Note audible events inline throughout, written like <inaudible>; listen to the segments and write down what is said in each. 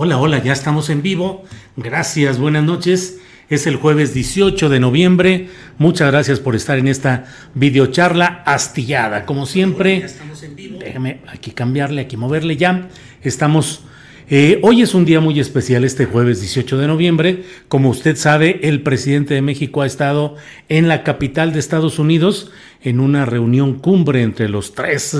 Hola, hola, ya estamos en vivo. Gracias, buenas noches. Es el jueves 18 de noviembre. Muchas gracias por estar en esta videocharla astillada. Como siempre, déjame aquí cambiarle, aquí moverle ya. Estamos. eh, hoy es un día muy especial, este jueves 18 de noviembre. Como usted sabe, el presidente de México ha estado en la capital de Estados Unidos en una reunión cumbre entre los tres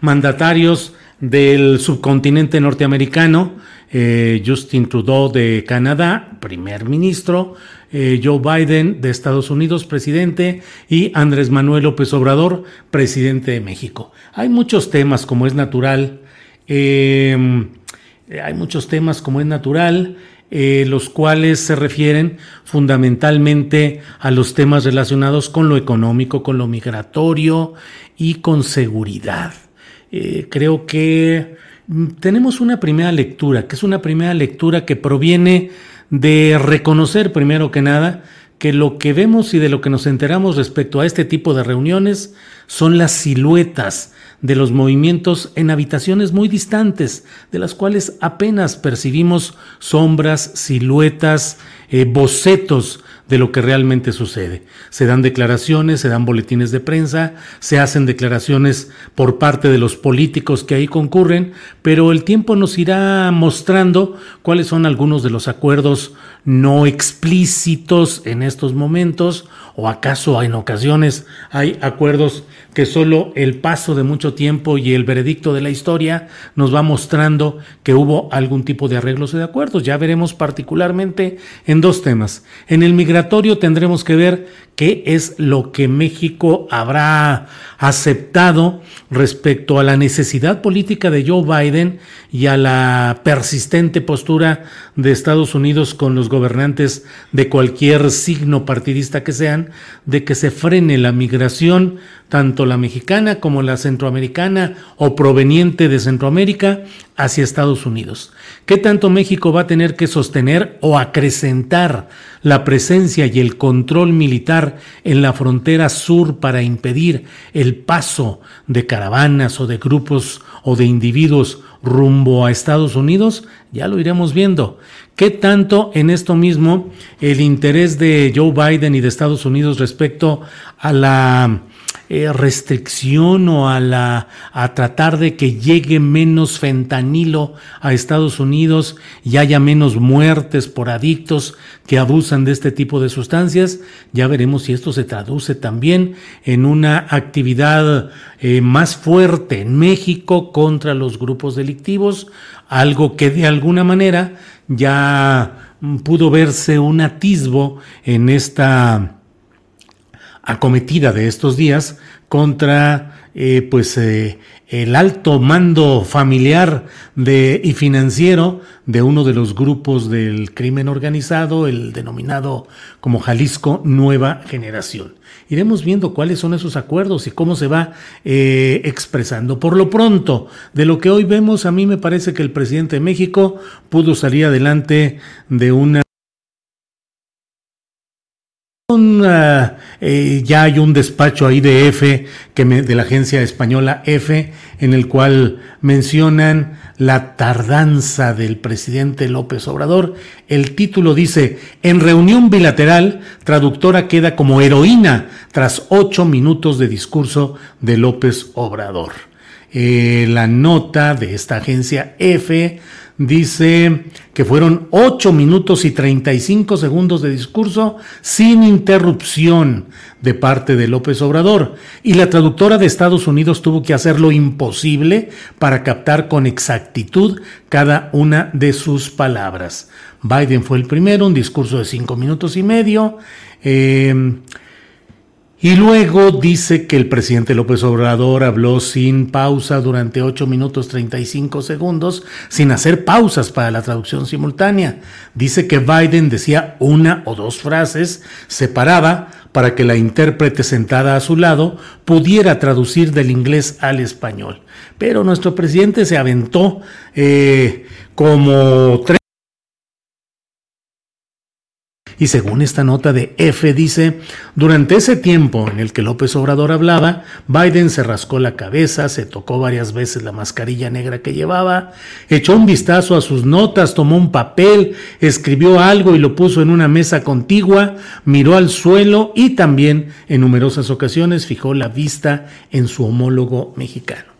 mandatarios del subcontinente norteamericano, eh, Justin Trudeau de Canadá, primer ministro, eh, Joe Biden de Estados Unidos, presidente, y Andrés Manuel López Obrador, presidente de México. Hay muchos temas, como es natural, eh, hay muchos temas, como es natural, los cuales se refieren fundamentalmente a los temas relacionados con lo económico, con lo migratorio y con seguridad. Creo que tenemos una primera lectura, que es una primera lectura que proviene de reconocer primero que nada que lo que vemos y de lo que nos enteramos respecto a este tipo de reuniones son las siluetas de los movimientos en habitaciones muy distantes, de las cuales apenas percibimos sombras, siluetas, eh, bocetos de lo que realmente sucede. Se dan declaraciones, se dan boletines de prensa, se hacen declaraciones por parte de los políticos que ahí concurren, pero el tiempo nos irá mostrando cuáles son algunos de los acuerdos no explícitos en estos momentos o acaso en ocasiones hay acuerdos que solo el paso de mucho tiempo y el veredicto de la historia nos va mostrando que hubo algún tipo de arreglos y de acuerdos. Ya veremos particularmente en dos temas. En el migratorio tendremos que ver qué es lo que México habrá aceptado respecto a la necesidad política de Joe Biden y a la persistente postura de Estados Unidos con los gobernantes de cualquier signo partidista que sean, de que se frene la migración, tanto la mexicana como la centroamericana o proveniente de Centroamérica, hacia Estados Unidos. ¿Qué tanto México va a tener que sostener o acrecentar la presencia y el control militar en la frontera sur para impedir el paso de caravanas o de grupos o de individuos rumbo a Estados Unidos? Ya lo iremos viendo. ¿Qué tanto en esto mismo el interés de Joe Biden y de Estados Unidos respecto a la eh, restricción o a la a tratar de que llegue menos fentanilo a Estados Unidos y haya menos muertes por adictos que abusan de este tipo de sustancias. Ya veremos si esto se traduce también en una actividad eh, más fuerte en México contra los grupos delictivos, algo que de alguna manera ya pudo verse un atisbo en esta acometida de estos días contra eh, pues eh, el alto mando familiar de, y financiero de uno de los grupos del crimen organizado, el denominado como Jalisco Nueva Generación. Iremos viendo cuáles son esos acuerdos y cómo se va eh, expresando. Por lo pronto, de lo que hoy vemos, a mí me parece que el presidente de México pudo salir adelante de una eh, ya hay un despacho ahí de F, que de la agencia española F, en el cual mencionan la tardanza del presidente López Obrador. El título dice, en reunión bilateral, traductora queda como heroína tras ocho minutos de discurso de López Obrador. Eh, la nota de esta agencia F dice que fueron 8 minutos y 35 segundos de discurso sin interrupción de parte de López Obrador y la traductora de Estados Unidos tuvo que hacer lo imposible para captar con exactitud cada una de sus palabras. Biden fue el primero, un discurso de 5 minutos y medio. Eh, y luego dice que el presidente López Obrador habló sin pausa durante 8 minutos 35 segundos, sin hacer pausas para la traducción simultánea. Dice que Biden decía una o dos frases, se paraba para que la intérprete sentada a su lado pudiera traducir del inglés al español. Pero nuestro presidente se aventó eh, como tres y según esta nota de F dice, durante ese tiempo en el que López Obrador hablaba, Biden se rascó la cabeza, se tocó varias veces la mascarilla negra que llevaba, echó un vistazo a sus notas, tomó un papel, escribió algo y lo puso en una mesa contigua, miró al suelo y también en numerosas ocasiones fijó la vista en su homólogo mexicano.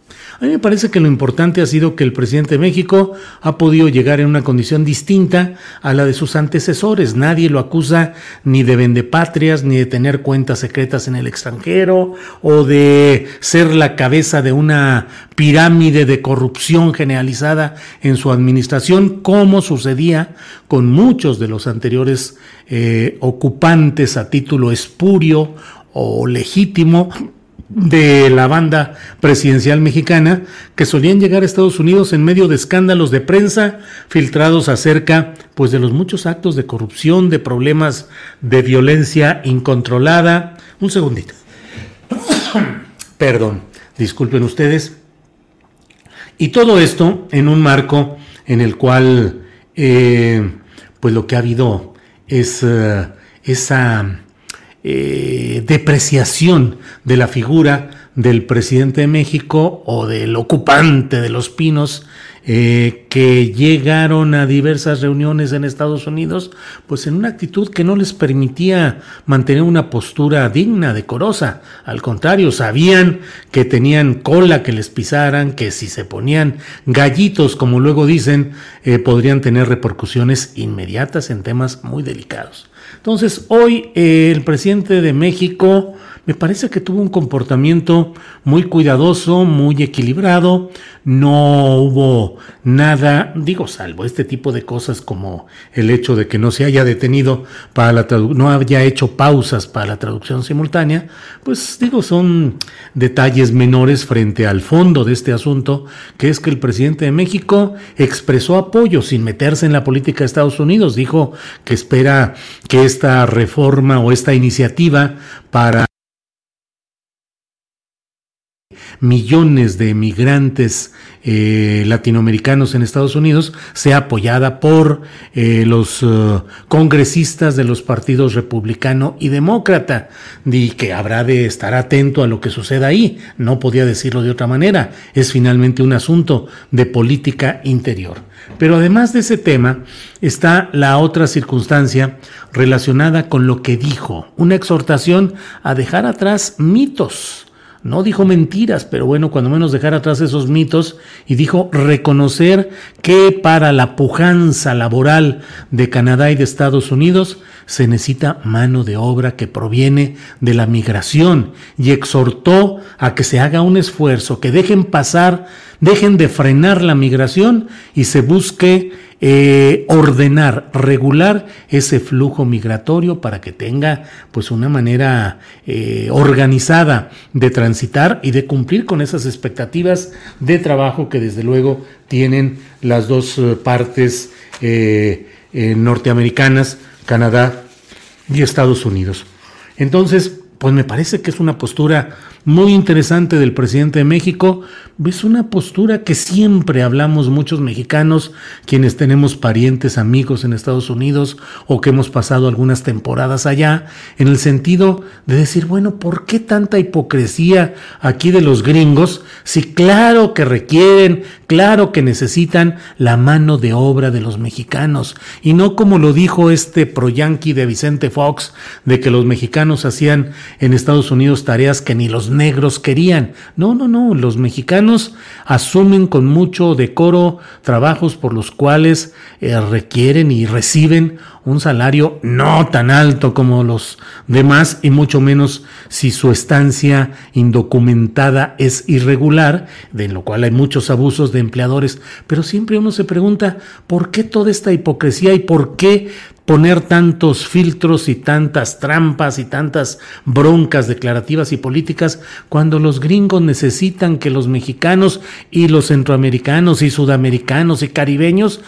A mí me parece que lo importante ha sido que el presidente de México ha podido llegar en una condición distinta a la de sus antecesores. Nadie lo acusa ni de vendepatrias, ni de tener cuentas secretas en el extranjero, o de ser la cabeza de una pirámide de corrupción generalizada en su administración, como sucedía con muchos de los anteriores eh, ocupantes a título espurio o legítimo de la banda presidencial mexicana que solían llegar a Estados Unidos en medio de escándalos de prensa filtrados acerca pues de los muchos actos de corrupción, de problemas de violencia incontrolada. Un segundito. <coughs> Perdón, disculpen ustedes. Y todo esto en un marco en el cual eh, pues lo que ha habido es eh, esa eh, depreciación de la figura del presidente de México o del ocupante de los pinos eh, que llegaron a diversas reuniones en Estados Unidos, pues en una actitud que no les permitía mantener una postura digna, decorosa. Al contrario, sabían que tenían cola que les pisaran, que si se ponían gallitos, como luego dicen, eh, podrían tener repercusiones inmediatas en temas muy delicados. Entonces, hoy eh, el presidente de México me parece que tuvo un comportamiento muy cuidadoso, muy equilibrado, no hubo nada, digo, salvo este tipo de cosas como el hecho de que no se haya detenido para la no haya hecho pausas para la traducción simultánea, pues digo, son detalles menores frente al fondo de este asunto, que es que el presidente de México expresó apoyo sin meterse en la política de Estados Unidos, dijo que espera que esta reforma o esta iniciativa para millones de migrantes eh, latinoamericanos en Estados Unidos sea apoyada por eh, los eh, congresistas de los partidos republicano y demócrata y que habrá de estar atento a lo que suceda ahí. No podía decirlo de otra manera. Es finalmente un asunto de política interior. Pero además de ese tema está la otra circunstancia relacionada con lo que dijo, una exhortación a dejar atrás mitos no dijo mentiras, pero bueno, cuando menos dejar atrás esos mitos y dijo reconocer que para la pujanza laboral de Canadá y de Estados Unidos se necesita mano de obra que proviene de la migración y exhortó a que se haga un esfuerzo, que dejen pasar dejen de frenar la migración y se busque eh, ordenar, regular ese flujo migratorio para que tenga pues una manera eh, organizada de transitar y de cumplir con esas expectativas de trabajo que desde luego tienen las dos eh, partes norteamericanas, Canadá y Estados Unidos. Entonces, pues me parece que es una postura muy interesante del presidente de México. Es una postura que siempre hablamos muchos mexicanos, quienes tenemos parientes, amigos en Estados Unidos o que hemos pasado algunas temporadas allá, en el sentido de decir, bueno, ¿por qué tanta hipocresía aquí de los gringos si claro que requieren, claro que necesitan la mano de obra de los mexicanos? Y no como lo dijo este pro-yanqui de Vicente Fox, de que los mexicanos hacían en Estados Unidos tareas que ni los negros querían. No, no, no, los mexicanos asumen con mucho decoro trabajos por los cuales eh, requieren y reciben un salario no tan alto como los demás y mucho menos si su estancia indocumentada es irregular, de lo cual hay muchos abusos de empleadores. Pero siempre uno se pregunta, ¿por qué toda esta hipocresía y por qué poner tantos filtros y tantas trampas y tantas broncas declarativas y políticas cuando los gringos necesitan que los mexicanos y los centroamericanos y sudamericanos y caribeños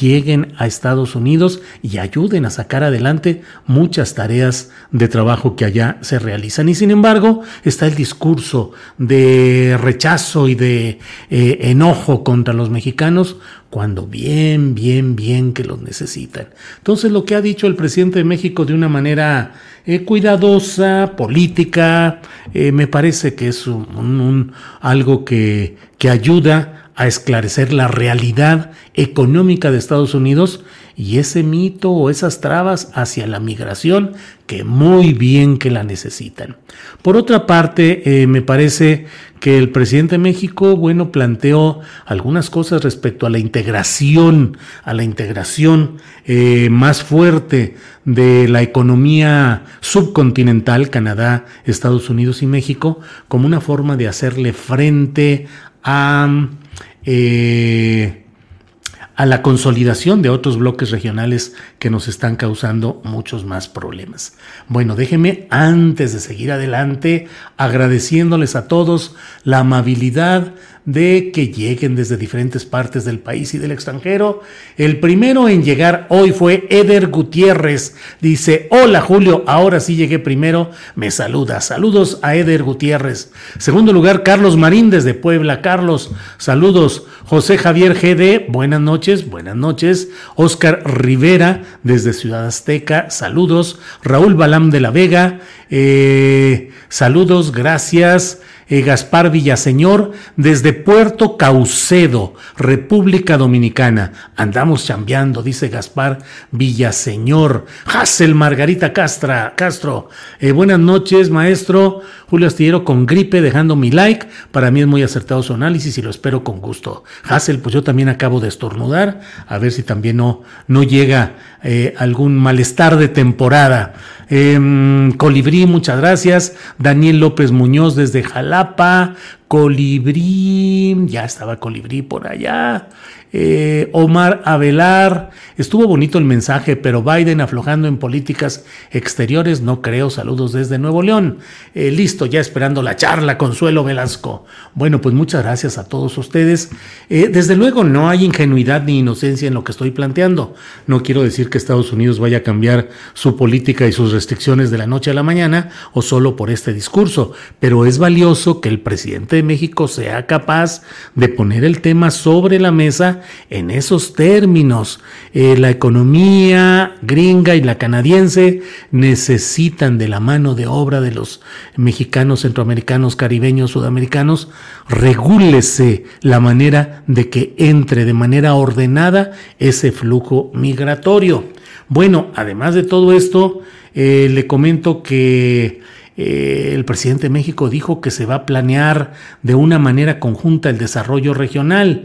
lleguen a Estados Unidos y ayuden a sacar adelante muchas tareas de trabajo que allá se realizan. Y sin embargo está el discurso de rechazo y de eh, enojo contra los mexicanos cuando bien, bien, bien que los necesitan. Entonces lo que ha dicho el presidente de México de una manera eh, cuidadosa, política, eh, me parece que es un, algo que, que ayuda a esclarecer la realidad económica de Estados Unidos y ese mito o esas trabas hacia la migración que muy bien que la necesitan. Por otra parte, eh, me parece que el presidente de México, bueno, planteó algunas cosas respecto a la integración, a la integración eh, más fuerte de la economía subcontinental, Canadá, Estados Unidos y México, como una forma de hacerle frente a... Eh, a la consolidación de otros bloques regionales que nos están causando muchos más problemas. Bueno, déjeme antes de seguir adelante agradeciéndoles a todos la amabilidad de que lleguen desde diferentes partes del país y del extranjero. El primero en llegar hoy fue Eder Gutiérrez. Dice, hola Julio, ahora sí llegué primero. Me saluda. Saludos a Eder Gutiérrez. Segundo lugar, Carlos Marín desde Puebla. Carlos, saludos. José Javier GD, buenas noches, buenas noches. Oscar Rivera desde Ciudad Azteca, saludos. Raúl Balam de la Vega, eh, saludos, gracias. Eh, Gaspar Villaseñor, desde Puerto Caucedo, República Dominicana. Andamos chambeando, dice Gaspar Villaseñor. Hassel Margarita Castra, Castro. Eh, buenas noches, maestro. Julio Astillero con gripe, dejando mi like. Para mí es muy acertado su análisis y lo espero con gusto. Hassel, pues yo también acabo de estornudar, a ver si también no, no llega eh, algún malestar de temporada. Em, Colibrí, muchas gracias. Daniel López Muñoz desde Jalapa. Colibrí, ya estaba Colibrí por allá. Eh, Omar Avelar, estuvo bonito el mensaje, pero Biden aflojando en políticas exteriores, no creo. Saludos desde Nuevo León. Eh, listo, ya esperando la charla, Consuelo Velasco. Bueno, pues muchas gracias a todos ustedes. Eh, desde luego, no hay ingenuidad ni inocencia en lo que estoy planteando. No quiero decir que Estados Unidos vaya a cambiar su política y sus restricciones de la noche a la mañana o solo por este discurso, pero es valioso que el presidente de México sea capaz de poner el tema sobre la mesa en esos términos. Eh, la economía gringa y la canadiense necesitan de la mano de obra de los mexicanos, centroamericanos, caribeños, sudamericanos. Regúlese la manera de que entre de manera ordenada ese flujo migratorio. Bueno, además de todo esto, eh, le comento que eh, el presidente de México dijo que se va a planear de una manera conjunta el desarrollo regional.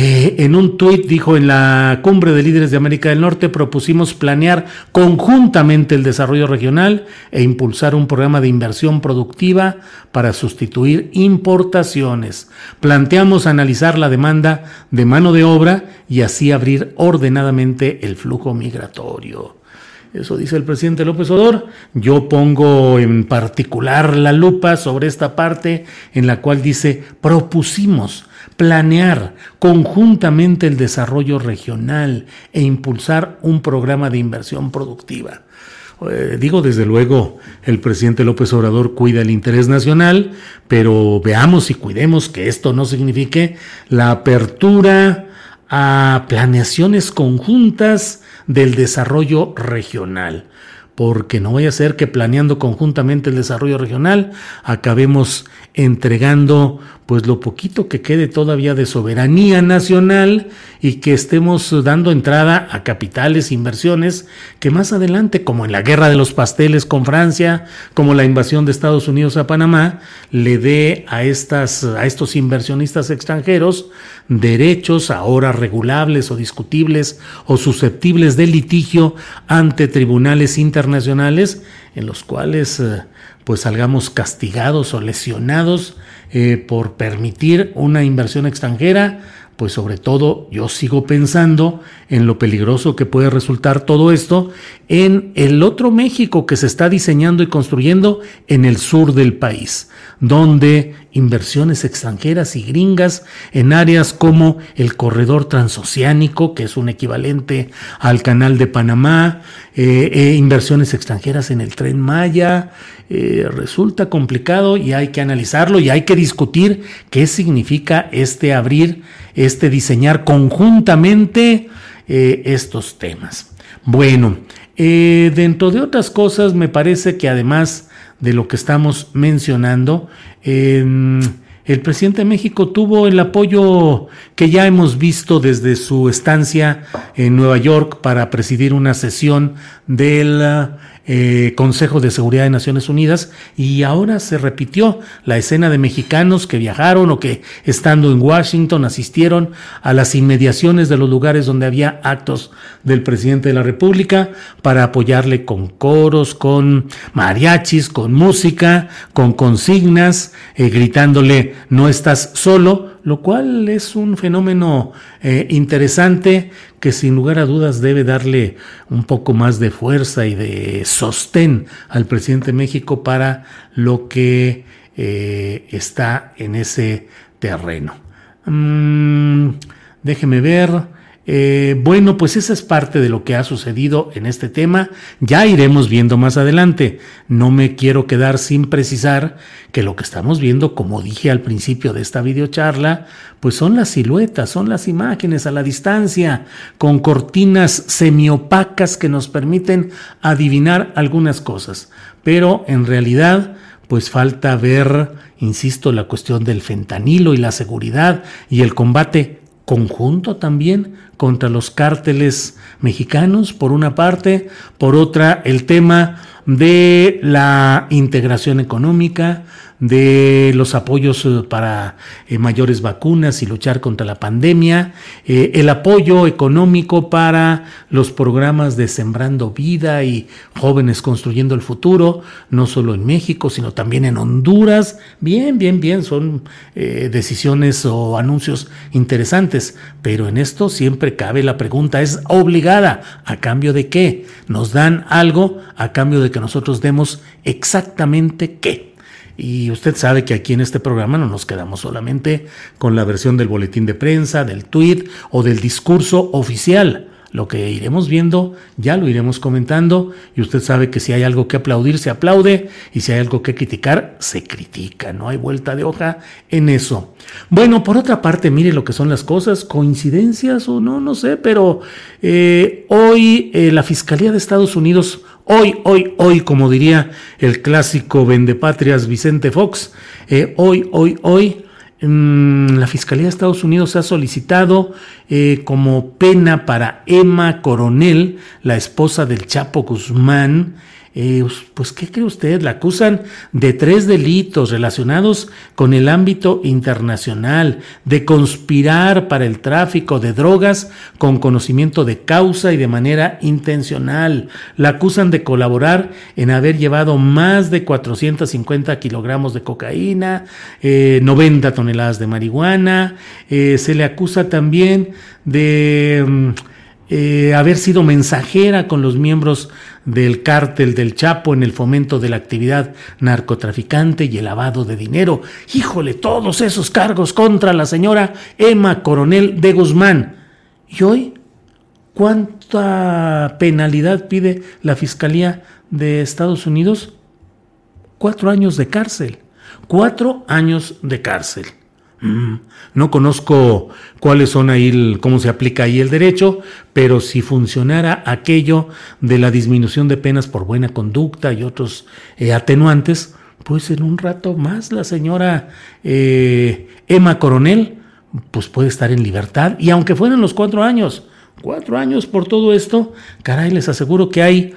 Eh, en un tuit dijo, en la cumbre de líderes de América del Norte propusimos planear conjuntamente el desarrollo regional e impulsar un programa de inversión productiva para sustituir importaciones. Planteamos analizar la demanda de mano de obra y así abrir ordenadamente el flujo migratorio. Eso dice el presidente López Obrador. Yo pongo en particular la lupa sobre esta parte en la cual dice propusimos planear conjuntamente el desarrollo regional e impulsar un programa de inversión productiva. Eh, digo, desde luego, el presidente López Obrador cuida el interés nacional, pero veamos y cuidemos que esto no signifique la apertura a planeaciones conjuntas del desarrollo regional porque no vaya a ser que planeando conjuntamente el desarrollo regional acabemos entregando pues lo poquito que quede todavía de soberanía nacional y que estemos dando entrada a capitales, inversiones que más adelante, como en la guerra de los pasteles con Francia, como la invasión de Estados Unidos a Panamá, le dé a, estas, a estos inversionistas extranjeros derechos ahora regulables o discutibles o susceptibles de litigio ante tribunales internacionales en los cuales eh, pues salgamos castigados o lesionados eh, por permitir una inversión extranjera, pues sobre todo yo sigo pensando en lo peligroso que puede resultar todo esto en el otro México que se está diseñando y construyendo en el sur del país, donde inversiones extranjeras y gringas en áreas como el corredor transoceánico, que es un equivalente al canal de Panamá, eh, eh, inversiones extranjeras en el tren Maya, eh, resulta complicado y hay que analizarlo y hay que discutir qué significa este abrir, este diseñar conjuntamente estos temas. Bueno, dentro de otras cosas, me parece que además de lo que estamos mencionando, el presidente de México tuvo el apoyo que ya hemos visto desde su estancia en Nueva York para presidir una sesión del eh, Consejo de Seguridad de Naciones Unidas y ahora se repitió la escena de mexicanos que viajaron o que estando en Washington asistieron a las inmediaciones de los lugares donde había actos del presidente de la República para apoyarle con coros, con mariachis, con música, con consignas, eh, gritándole no estás solo, lo cual es un fenómeno eh, interesante que sin lugar a dudas debe darle un poco más de fuerza y de sostén al presidente de México para lo que eh, está en ese terreno. Mm, déjeme ver. Eh, bueno, pues esa es parte de lo que ha sucedido en este tema. Ya iremos viendo más adelante. No me quiero quedar sin precisar que lo que estamos viendo, como dije al principio de esta videocharla, pues son las siluetas, son las imágenes a la distancia, con cortinas semiopacas que nos permiten adivinar algunas cosas. Pero en realidad, pues falta ver, insisto, la cuestión del fentanilo y la seguridad y el combate conjunto también contra los cárteles mexicanos, por una parte, por otra el tema de la integración económica, de los apoyos eh, para eh, mayores vacunas y luchar contra la pandemia, eh, el apoyo económico para los programas de Sembrando Vida y Jóvenes Construyendo el Futuro, no solo en México, sino también en Honduras. Bien, bien, bien, son decisiones o anuncios interesantes, pero en esto siempre cabe la pregunta, ¿es obligada? ¿A cambio de qué? ¿Nos dan algo a cambio de que nosotros demos exactamente qué? Y usted sabe que aquí en este programa no nos quedamos solamente con la versión del boletín de prensa, del tweet o del discurso oficial. Lo que iremos viendo ya lo iremos comentando. Y usted sabe que si hay algo que aplaudir se aplaude. Y si hay algo que criticar se critica, no hay vuelta de hoja en eso. Bueno, por otra parte, mire lo que son las cosas, coincidencias o no, no sé, pero eh, hoy eh, la Fiscalía de Estados Unidos Hoy, hoy, hoy, como diría el clásico vendepatrias Vicente Fox, eh, hoy, hoy, hoy, mm, la Fiscalía de Estados Unidos ha solicitado eh, como pena para Emma Coronel, la esposa del Chapo Guzmán, eh, pues, ¿qué cree usted? La acusan de tres delitos relacionados con el ámbito internacional, de conspirar para el tráfico de drogas con conocimiento de causa y de manera intencional. La acusan de colaborar en haber llevado más de 450 kilogramos de cocaína, 90 eh, toneladas de marihuana. Eh, se le acusa también de... Mm, haber sido mensajera con los miembros del cártel del Chapo en el fomento de la actividad narcotraficante y el lavado de dinero. Híjole, todos esos cargos contra la señora Emma Coronel de Guzmán. ¿Y hoy cuánta penalidad pide la Fiscalía de Estados Unidos? Cuatro años de cárcel. Cuatro años de cárcel. Mm, no conozco cuáles son ahí, cómo se aplica ahí el derecho, pero si funcionara aquello de la disminución de penas por buena conducta y otros eh, atenuantes, pues en un rato más la señora eh, Emma Coronel, pues puede estar en libertad. Y aunque fueran los cuatro años, cuatro años por todo esto, caray, les aseguro que hay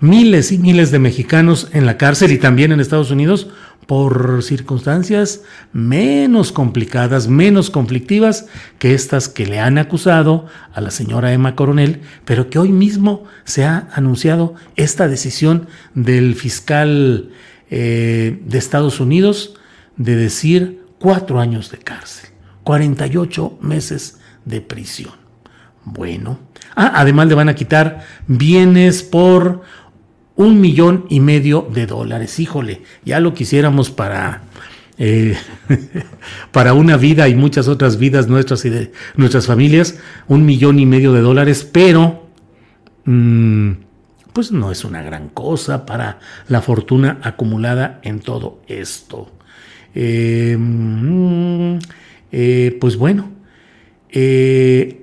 miles y miles de mexicanos en la cárcel y también en Estados Unidos por circunstancias menos complicadas, menos conflictivas que estas que le han acusado a la señora Emma Coronel, pero que hoy mismo se ha anunciado esta decisión del fiscal eh, de Estados Unidos de decir cuatro años de cárcel, 48 meses de prisión. Bueno, ah, además le van a quitar bienes por un millón y medio de dólares. Híjole, ya lo quisiéramos para, eh, <laughs> para una vida y muchas otras vidas nuestras y de nuestras familias, un millón y medio de dólares, pero mm, pues no es una gran cosa para la fortuna acumulada en todo esto. Eh, mm, eh, pues bueno,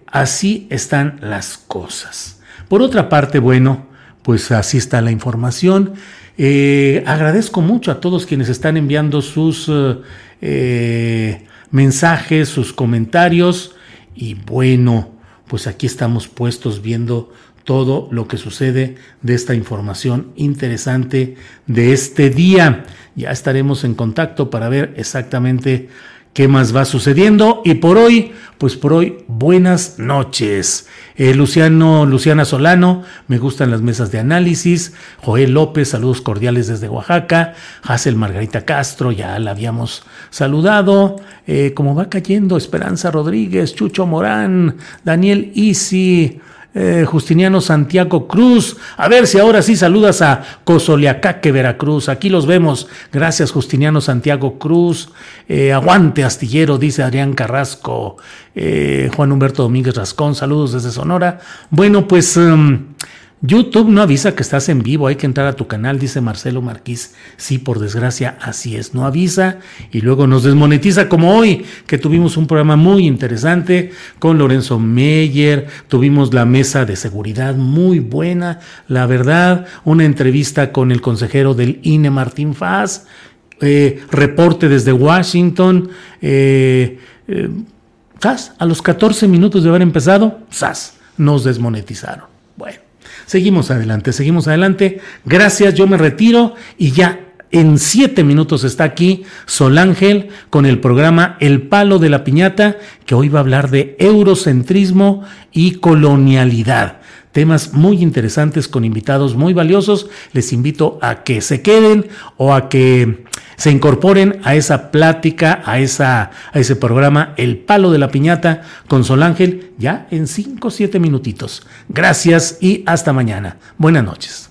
así están las cosas. Por otra parte, bueno, pues así está la información. Eh, agradezco mucho a todos quienes están enviando sus eh, eh, mensajes, sus comentarios y bueno, pues aquí estamos puestos viendo todo lo que sucede de esta información interesante de este día. Ya estaremos en contacto para ver exactamente qué más va sucediendo. Y por hoy, pues por hoy, buenas noches. Eh, Luciano, Luciana Solano, me gustan las mesas de análisis. Joel López, saludos cordiales desde Oaxaca. Hazel Margarita Castro, ya la habíamos saludado. Eh, como va cayendo, Esperanza Rodríguez, Chucho Morán, Daniel Isi. Eh, Justiniano Santiago Cruz. A ver si ahora sí saludas a Cosoleacaque, Veracruz. Aquí los vemos. Gracias, Justiniano Santiago Cruz. Eh, aguante, astillero, dice Adrián Carrasco. Eh, Juan Humberto Domínguez Rascón, saludos desde Sonora. Bueno, pues. Em, YouTube no avisa que estás en vivo, hay que entrar a tu canal, dice Marcelo Marquís. Sí, por desgracia, así es, no avisa y luego nos desmonetiza como hoy, que tuvimos un programa muy interesante con Lorenzo Meyer, tuvimos la mesa de seguridad muy buena, la verdad, una entrevista con el consejero del INE, Martín Faz, eh, reporte desde Washington, eh, eh, A los 14 minutos de haber empezado, ¡zas! Nos desmonetizaron. Bueno. Seguimos adelante, seguimos adelante. Gracias, yo me retiro y ya en siete minutos está aquí Sol Ángel con el programa El Palo de la Piñata, que hoy va a hablar de eurocentrismo y colonialidad temas muy interesantes con invitados muy valiosos. Les invito a que se queden o a que se incorporen a esa plática, a, esa, a ese programa El Palo de la Piñata con Sol Ángel ya en 5 o 7 minutitos. Gracias y hasta mañana. Buenas noches.